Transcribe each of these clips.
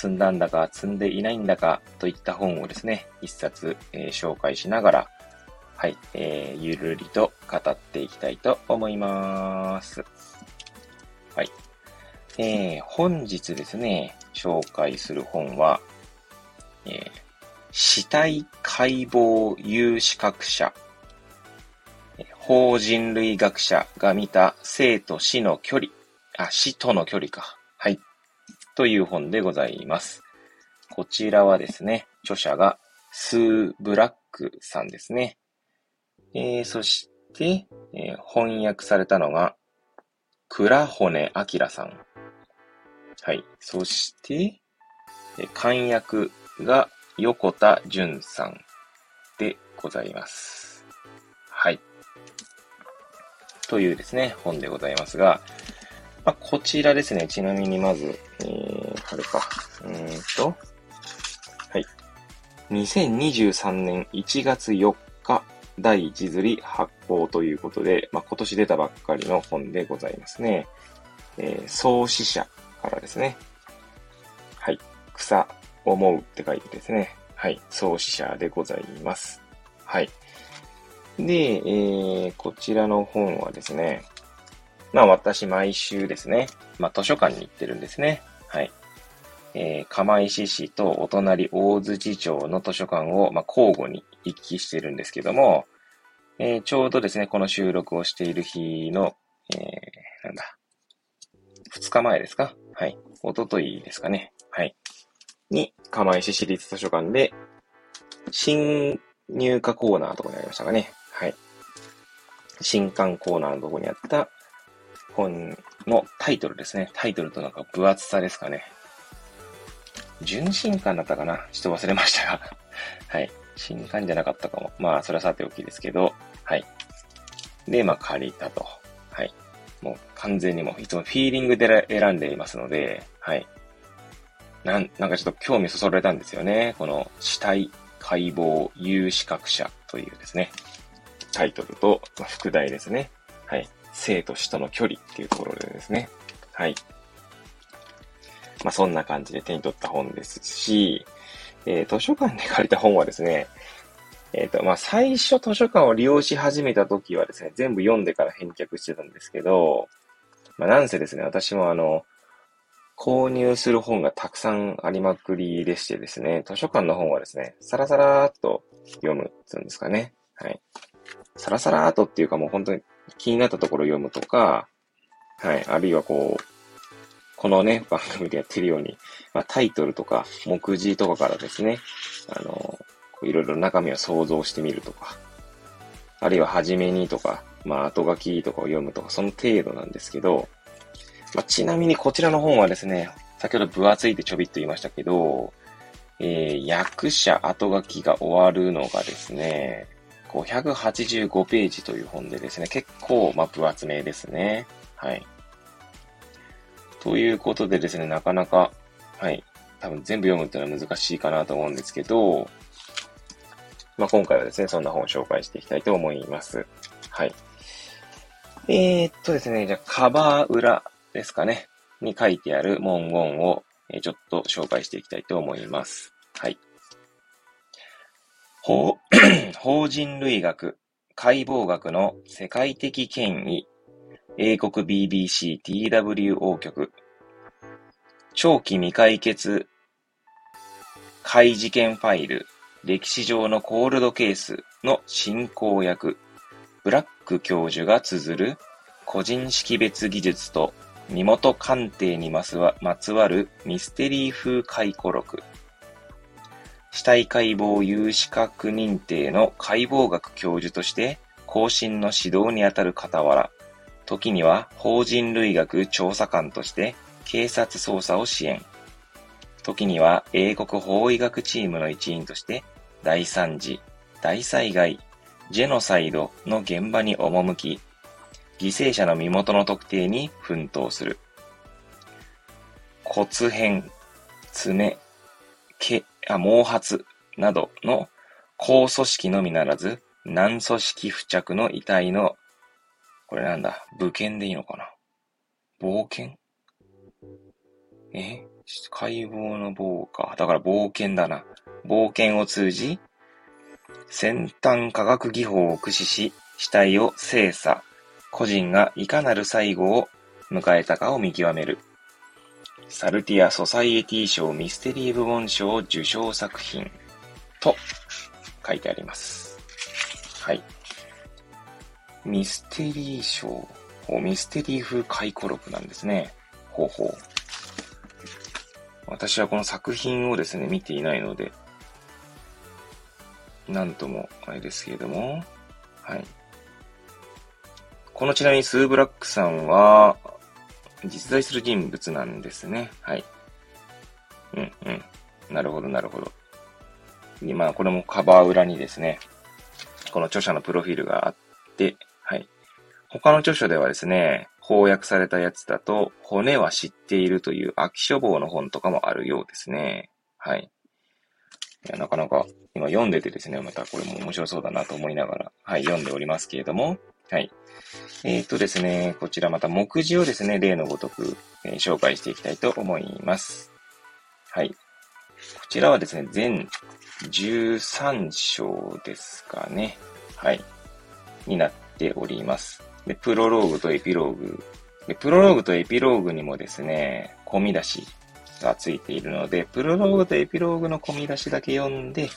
積んだんだか積んでいないんだかといった本をですね、一冊、えー、紹介しながら、はい、えー、ゆるりと語っていきたいと思います。はい。えー、本日ですね、紹介する本は、えー、死体解剖有資格者、法人類学者が見た生と死の距離、あ、死との距離か。という本でございます。こちらはですね、著者がスー・ブラックさんですね。えー、そして、えー、翻訳されたのが、倉骨明さん。はい。そして、えー、漢訳が横田淳さんでございます。はい。というですね、本でございますが、まあ、こちらですね、ちなみにまず、えー、あれか、うんと、はい。2023年1月4日、第一釣り発行ということで、まあ、今年出たばっかりの本でございますね。えー、創始者からですね。はい。草、思うって書いてですね。はい。創始者でございます。はい。で、えー、こちらの本はですね、まあ私毎週ですね、まあ図書館に行ってるんですね。はい。えー、釜石市とお隣大槌町の図書館を、まあ、交互に行き来してるんですけども、えー、ちょうどですね、この収録をしている日の、えー、なんだ、2日前ですか？はい。おとといですかね。はい。に、釜石市立図書館で、新入荷コーナーとかにありましたかね。はい。新刊コーナーのとこにあった、本のタイトルですね。タイトルとなんか分厚さですかね。純新刊だったかなちょっと忘れましたが。はい。新刊じゃなかったかも。まあ、それはさておきですけど、はい。で、まあ、借りたと。はい。もう完全にもういつもフィーリングで選んでいますので、はい。なん、なんかちょっと興味そそられたんですよね。この死体解剖有資格者というですね、タイトルと、まあ、副題ですね。はい。生と死との距離っていうところでですね。はい。まあ、そんな感じで手に取った本ですし、えー、図書館で借りた本はですね、えっ、ー、と、まあ、最初図書館を利用し始めた時はですね、全部読んでから返却してたんですけど、まあ、なんせですね、私もあの、購入する本がたくさんありまくりでしてですね、図書館の本はですね、サラサラーっと読むっていうんですかね。はい。サラサラーっとっていうかもう本当に気になったところを読むとか、はい。あるいはこう、このね、番組でやってるように、まあ、タイトルとか、目次とかからですね、あの、いろいろ中身を想像してみるとか、あるいは初めにとか、まあ、後書きとかを読むとか、その程度なんですけど、まあ、ちなみにこちらの本はですね、先ほど分厚いってちょびっと言いましたけど、えー、役者後書きが終わるのがですね、585ページという本でですね、結構、まあ、分厚めですね。はい。ということでですね、なかなか、はい、多分全部読むっていうのは難しいかなと思うんですけど、まあ、今回はですね、そんな本を紹介していきたいと思います。はい。えー、っとですね、じゃあ、カバー裏ですかね、に書いてある文言を、えちょっと紹介していきたいと思います。はい。法、法人類学、解剖学の世界的権威英国 BBC TWO 局、長期未解決怪事件ファイル、歴史上のコールドケースの進行役、ブラック教授が綴る個人識別技術と身元鑑定にまつわるミステリー風回顧録。死体解剖有資格認定の解剖学教授として更新の指導にあたる傍ら、時には法人類学調査官として警察捜査を支援。時には英国法医学チームの一員として大惨事、大災害、ジェノサイドの現場に赴き、犠牲者の身元の特定に奮闘する。骨片、爪、毛、毛髪などの高組織のみならず、軟組織付着の遺体の、これなんだ、武剣でいいのかな？冒険？え？解剖の棒か。だから冒険だな。冒険を通じ、先端科学技法を駆使し、死体を精査、個人がいかなる最後を迎えたかを見極める。サルティア・ソサイエティ賞ミステリー部門賞受賞作品と書いてあります。はい。ミステリー賞、ミステリー風回顧録なんですね。ほうほう。私はこの作品をですね、見ていないので、なんともあれですけれども、はい。このちなみにスーブラックさんは、実在する人物なんですね。はい。うんうん。なるほど、なるほど。今、これもカバー裏にですね、この著者のプロフィールがあって、はい。他の著書ではですね、翻訳されたやつだと、骨は知っているという秋書房の本とかもあるようですね。はい。いや、なかなか、今読んでてですね、またこれも面白そうだなと思いながら、はい、読んでおりますけれども、はい。えっ、ー、とですね、こちらまた目次をですね、例のごとく、えー、紹介していきたいと思います。はい。こちらはですね、全13章ですかね。はい。になっております。で、プロローグとエピローグ。で、プロローグとエピローグにもですね、込み出しがついているので、プロローグとエピローグの込み出しだけ読んで、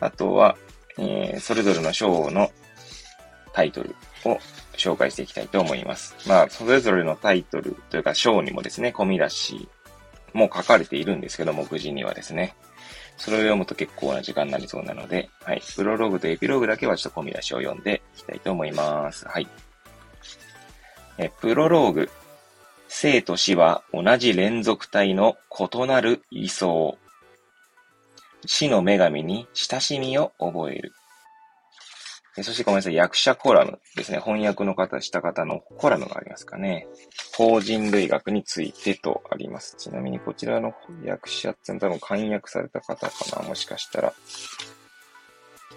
あとは、えー、それぞれの章のタイトルを紹介していきたいと思います。まあ、それぞれのタイトルというか章にもですね、込み出しも書かれているんですけど、目次にはですね。それを読むと結構な時間になりそうなので、はい。プロローグとエピローグだけはちょっと込み出しを読んでいきたいと思います。はい。え、プロローグ。生と死は同じ連続体の異なる位相。死の女神に親しみを覚える。そしてごめんなさい、役者コラムですね。翻訳の方した方のコラムがありますかね。法人類学についてとあります。ちなみにこちらの役者って多分簡約された方かな。もしかしたら。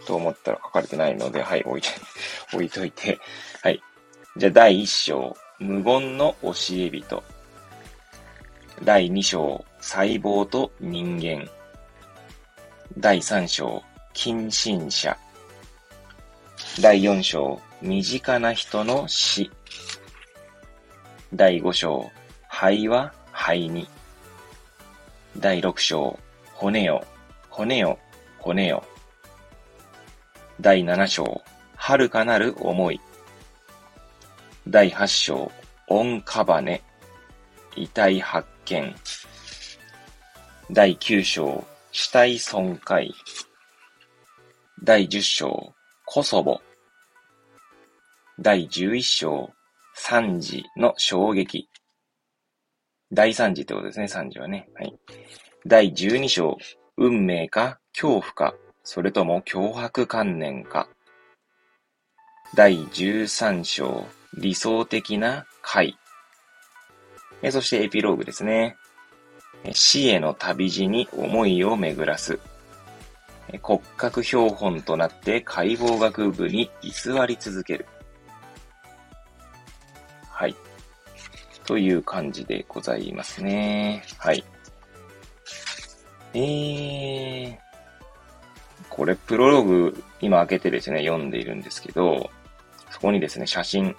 と思ったら書かれてないので、はい、置いて、置いといて。はい。じゃあ、第1章、無言の教え人。第2章、細胞と人間。第3章、近親者。第4章、身近な人の死。第5章、肺は肺に。第6章、骨よ、骨よ、骨よ。第7章、遥かなる思い。第8章、音カバネ、遺体発見。第9章、死体損壊。第10章、コソボ。第11章、三時の衝撃。第三次ってことですね、三時はね。はい。第12章、運命か？恐怖か、それとも脅迫観念か？第13章、理想的な回。そしてエピローグですね。死への旅路に思いを巡らす。骨格標本となって解剖学部に居座り続ける。はい。という感じでございますね。はい。えー、これプロローグ今開けてですね、読んでいるんですけど、そこにですね、写真、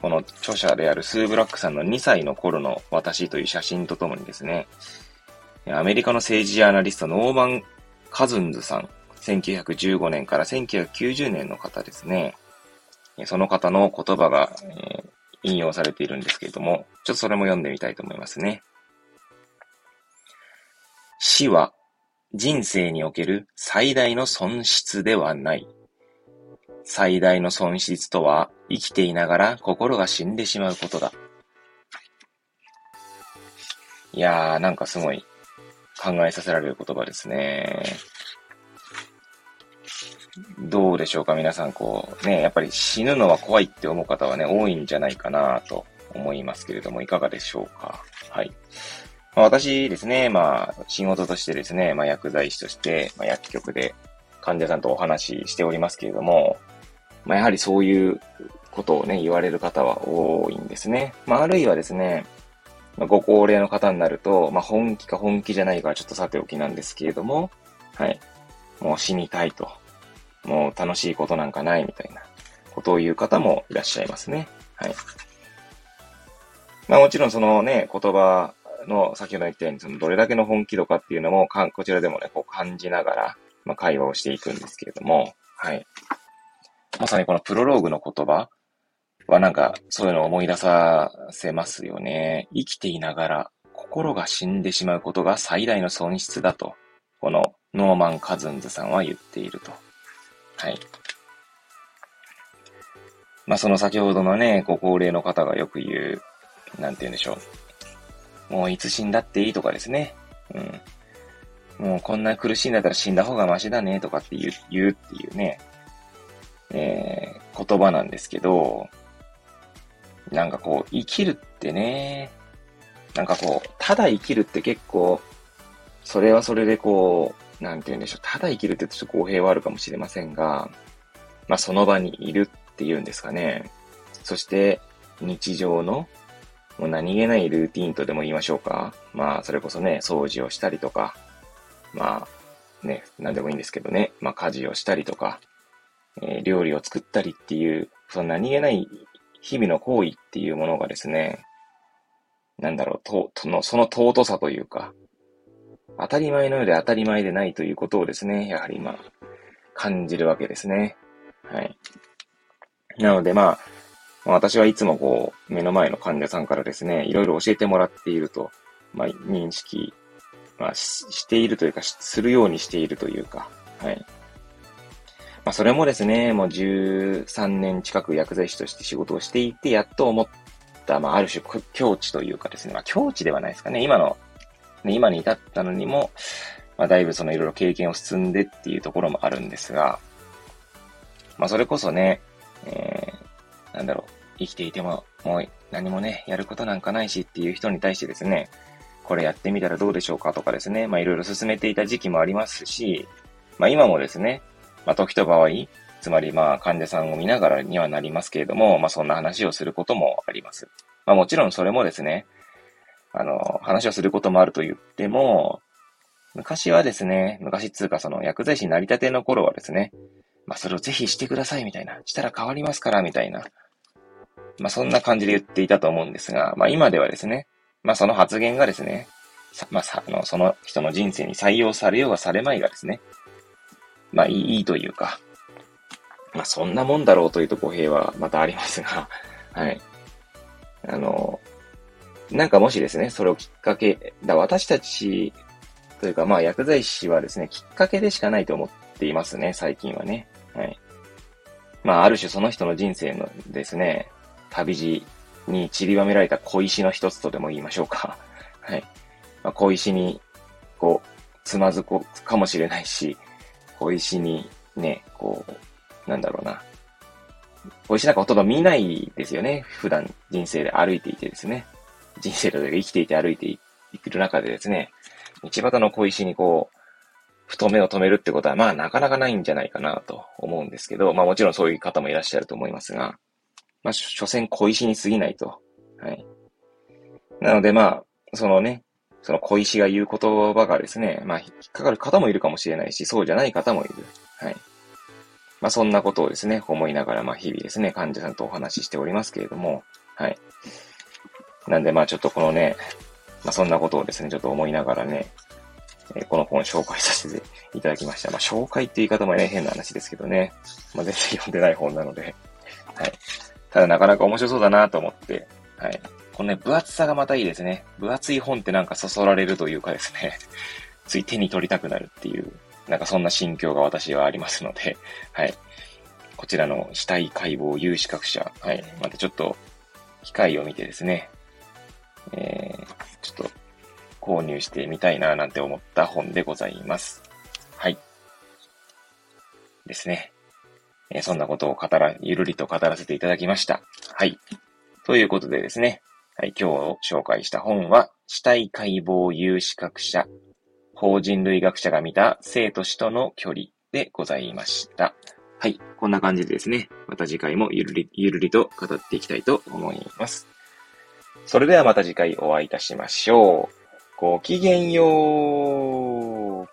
この著者であるスー・ブラックさんの2歳の頃の私という写真とともにですね、アメリカの政治ジャーナリストノーマン・カズンズさん、1915年から1990年の方ですね。その方の言葉が、えー、引用されているんですけれども、ちょっとそれも読んでみたいと思いますね。死は人生における最大の損失ではない。最大の損失とは生きていながら心が死んでしまうことだ。いやー、なんかすごい考えさせられる言葉ですね。どうでしょうか皆さん、こう、ね、やっぱり死ぬのは怖いって思う方はね、多いんじゃないかなと思いますけれども、いかがでしょうかはい。まあ、私ですね、まあ、仕事としてですね、まあ、薬剤師として、まあ、薬局で患者さんとお話ししておりますけれども、まあ、やはりそういうことをね、言われる方は多いんですね。まあ、あるいはですね、まあ、ご高齢の方になると、まあ、本気か本気じゃないかはちょっとさておきなんですけれども、はい。もう死にたいと。もう楽しいことなんかないみたいなことを言う方もいらっしゃいますね。はい。まあもちろんそのね、言葉の先ほど言ったように、そのどれだけの本気度かっていうのもか、こちらでもね、こう感じながら、まあ会話をしていくんですけれども、はい。まさにこのプロローグの言葉はなんかそういうのを思い出させますよね。生きていながら心が死んでしまうことが最大の損失だと、このノーマン・カズンズさんは言っていると。はい。まあ、その先ほどのね、ご高齢の方がよく言う、なんて言うんでしょう。もういつ死んだっていいとかですね。うん。もうこんな苦しいんだったら死んだ方がマシだねとかって言う、言うっていうね、えー、言葉なんですけど、なんかこう、生きるってね、なんかこう、ただ生きるって結構、それはそれでこう、なんて言うんでしょう、ただ生きるってちょっと語弊はあるかもしれませんが、まあその場にいるっていうんですかね。そして、日常の、もう何気ないルーティンとでも言いましょうか。まあ、それこそね、掃除をしたりとか、まあ、ね、何でもいいんですけどね、まあ家事をしたりとか、えー、料理を作ったりっていう、その何気ない日々の行為っていうものがですね、なんだろう、と、との、その尊さというか、当たり前のようで当たり前でないということをですね、やはり今、感じるわけですね。はい。なのでまあ、私はいつもこう、目の前の患者さんからですね、いろいろ教えてもらっていると、まあ、認識、まあ、しているというか、するようにしているというか、はい。まあ、それもですね、もう13年近く薬剤師として仕事をしていて、やっと思った、まあ、ある種境地というかですね、まあ、境地ではないですかね。今のね、今に至ったのにも、まあ、だいぶそのいろいろ経験を積んでっていうところもあるんですが、まあ、それこそね、えー、なんだろう、生きていても、もう何もね、やることなんかないしっていう人に対してですね、これやってみたらどうでしょうかとかですね、まあ、いろいろ進めていた時期もありますし、まあ、今もですね、まあ、時と場合、つまりまあ患者さんを見ながらにはなりますけれども、まあそんな話をすることもあります。まあもちろんそれもですね、あの、話をすることもあると言っても、昔はですね、昔つうかその薬剤師になりたての頃はですね、まあそれをぜひしてくださいみたいな、したら変わりますからみたいな、まあそんな感じで言っていたと思うんですが、まあ今ではですね、まあその発言がですね、まあさ、あの、その人の人生に採用されようがされまいがですね、まあいいというか、まあそんなもんだろうというと語弊はまたありますが、はい。あの、なんかもしですね、それをきっかけ、だ私たちというか、まあ薬剤師はですね、きっかけでしかないと思っていますね、最近はね。はい。まあある種その人の人生のですね、旅路に散りばめられた小石の一つとでも言いましょうか。はい。まあ、小石に、こう、つまずこかもしれないし、小石にね、こう、なんだろうな。小石なんかほとんど見ないですよね。普段人生で歩いていてですね。人生で生きていて歩いていく中でですね、道端の小石にこう、太めを止めるってことは、まあなかなかないんじゃないかなと思うんですけど、まあもちろんそういう方もいらっしゃると思いますが、まあ、所詮小石に過ぎないと。はい。なのでまあ、そのね、その小石が言う言葉がですね、まあ引っかかる方もいるかもしれないし、そうじゃない方もいる。はい。まあそんなことをですね、思いながら、まあ日々ですね、患者さんとお話ししておりますけれども、はい。なんでまあちょっとこのね、まあそんなことをですね、ちょっと思いながらね、えー、この本を紹介させていただきました。まあ紹介って言い方もね、変な話ですけどね。まあ全然読んでない本なので、はい。ただなかなか面白そうだなと思って、はい。このね、分厚さがまたいいですね。分厚い本ってなんかそそられるというかですね、つい手に取りたくなるっていう、なんかそんな心境が私はありますので、はい。こちらの死体解剖有資格者、はい。またちょっと、機械を見てですね、えー、ちょっと、購入してみたいななんて思った本でございます。はい。ですね。えー、そんなことを語ら、ゆるりと語らせていただきました。はい。ということでですね。はい、今日紹介した本は、死体解剖有資格者、法人類学者が見た生と死との距離でございました。はい。こんな感じでですね、また次回もゆるり、ゆるりと語っていきたいと思います。それではまた次回お会いいたしましょう。ごきげんよう。